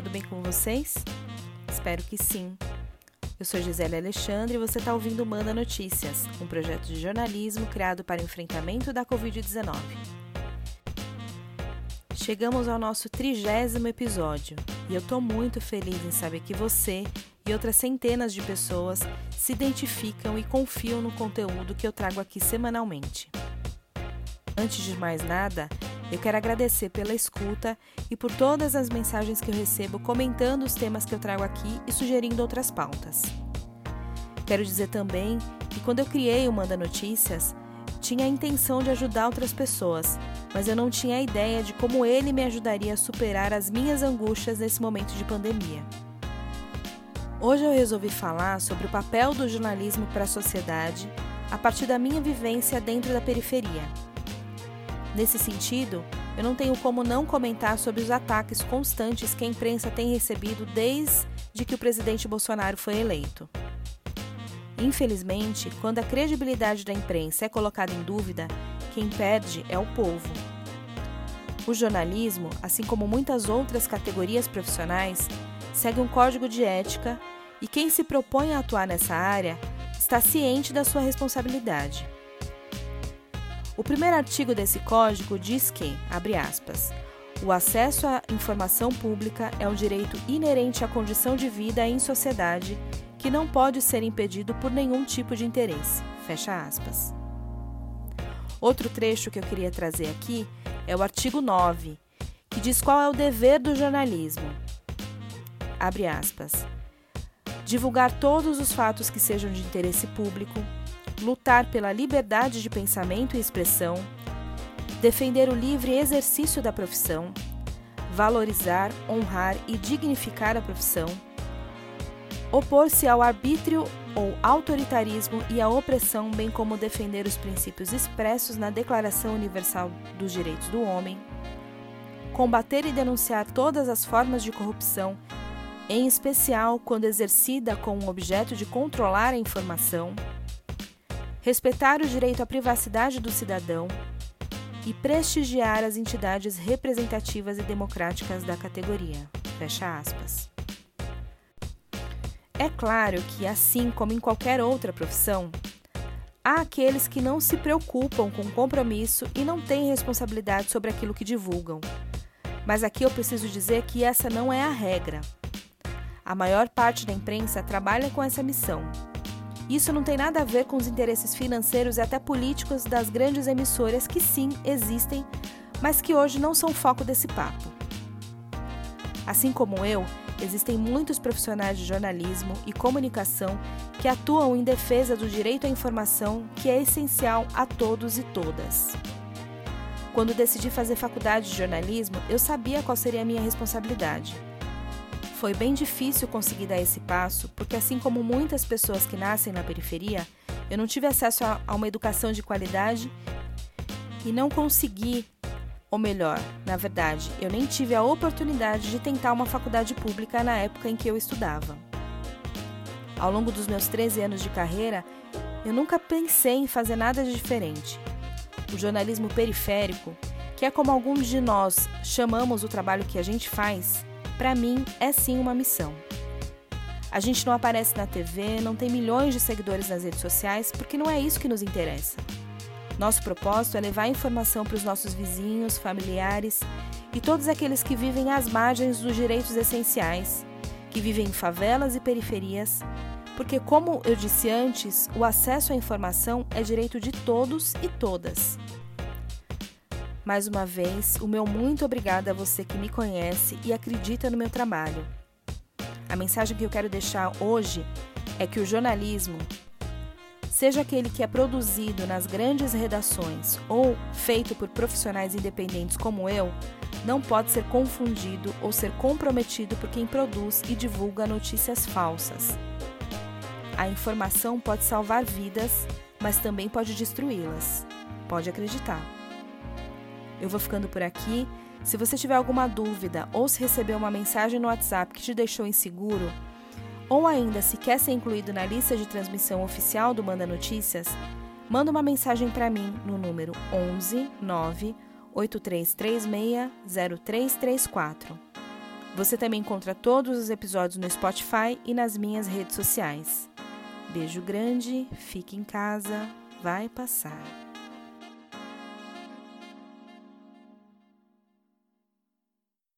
tudo bem com vocês? Espero que sim. Eu sou Gisele Alexandre e você está ouvindo Manda Notícias, um projeto de jornalismo criado para enfrentamento da Covid-19. Chegamos ao nosso trigésimo episódio e eu estou muito feliz em saber que você e outras centenas de pessoas se identificam e confiam no conteúdo que eu trago aqui semanalmente. Antes de mais nada, eu quero agradecer pela escuta e por todas as mensagens que eu recebo comentando os temas que eu trago aqui e sugerindo outras pautas. Quero dizer também que quando eu criei o Manda Notícias, tinha a intenção de ajudar outras pessoas, mas eu não tinha a ideia de como ele me ajudaria a superar as minhas angústias nesse momento de pandemia. Hoje eu resolvi falar sobre o papel do jornalismo para a sociedade a partir da minha vivência dentro da periferia. Nesse sentido, eu não tenho como não comentar sobre os ataques constantes que a imprensa tem recebido desde que o presidente Bolsonaro foi eleito. Infelizmente, quando a credibilidade da imprensa é colocada em dúvida, quem perde é o povo. O jornalismo, assim como muitas outras categorias profissionais, segue um código de ética e quem se propõe a atuar nessa área está ciente da sua responsabilidade. O primeiro artigo desse código diz que, abre aspas, o acesso à informação pública é um direito inerente à condição de vida em sociedade que não pode ser impedido por nenhum tipo de interesse. Fecha aspas. Outro trecho que eu queria trazer aqui é o artigo 9, que diz qual é o dever do jornalismo. Abre aspas. Divulgar todos os fatos que sejam de interesse público, lutar pela liberdade de pensamento e expressão, defender o livre exercício da profissão, valorizar, honrar e dignificar a profissão, opor-se ao arbítrio ou autoritarismo e à opressão, bem como defender os princípios expressos na Declaração Universal dos Direitos do Homem, combater e denunciar todas as formas de corrupção, em especial quando exercida com o objeto de controlar a informação respeitar o direito à privacidade do cidadão e prestigiar as entidades representativas e democráticas da categoria. Fecha aspas. É claro que, assim como em qualquer outra profissão, há aqueles que não se preocupam com compromisso e não têm responsabilidade sobre aquilo que divulgam. Mas aqui eu preciso dizer que essa não é a regra. A maior parte da imprensa trabalha com essa missão isso não tem nada a ver com os interesses financeiros e até políticos das grandes emissoras que sim existem, mas que hoje não são foco desse papo. Assim como eu, existem muitos profissionais de jornalismo e comunicação que atuam em defesa do direito à informação, que é essencial a todos e todas. Quando decidi fazer faculdade de jornalismo, eu sabia qual seria a minha responsabilidade. Foi bem difícil conseguir dar esse passo, porque assim como muitas pessoas que nascem na periferia, eu não tive acesso a, uma educação de qualidade e não consegui, ou melhor, na verdade, eu nem tive a oportunidade de tentar uma faculdade pública na época em que eu estudava. Ao longo dos meus 13 anos de carreira, eu nunca pensei em fazer nada de diferente. O jornalismo periférico, que é como alguns de nós chamamos o trabalho que a gente faz, para mim é sim uma missão. A gente não aparece na TV, não tem milhões de seguidores nas redes sociais, porque não é isso que nos interessa. Nosso propósito é levar informação para os nossos vizinhos, familiares e todos aqueles que vivem às margens dos direitos essenciais, que vivem em favelas e periferias, porque, como eu disse antes, o acesso à informação é direito de todos e todas. Mais uma vez, o meu muito obrigada a você que me conhece e acredita no meu trabalho. A mensagem que eu quero deixar hoje é que o jornalismo, seja aquele que é produzido nas grandes redações ou feito por profissionais independentes como eu, não pode ser confundido ou ser comprometido por quem produz e divulga notícias falsas. A informação pode salvar vidas, mas também pode destruí-las. Pode acreditar. Eu vou ficando por aqui. Se você tiver alguma dúvida ou se recebeu uma mensagem no WhatsApp que te deixou inseguro, ou ainda se quer ser incluído na lista de transmissão oficial do Manda Notícias, manda uma mensagem para mim no número 11 9 8336 0334. Você também encontra todos os episódios no Spotify e nas minhas redes sociais. Beijo grande, fique em casa, vai passar.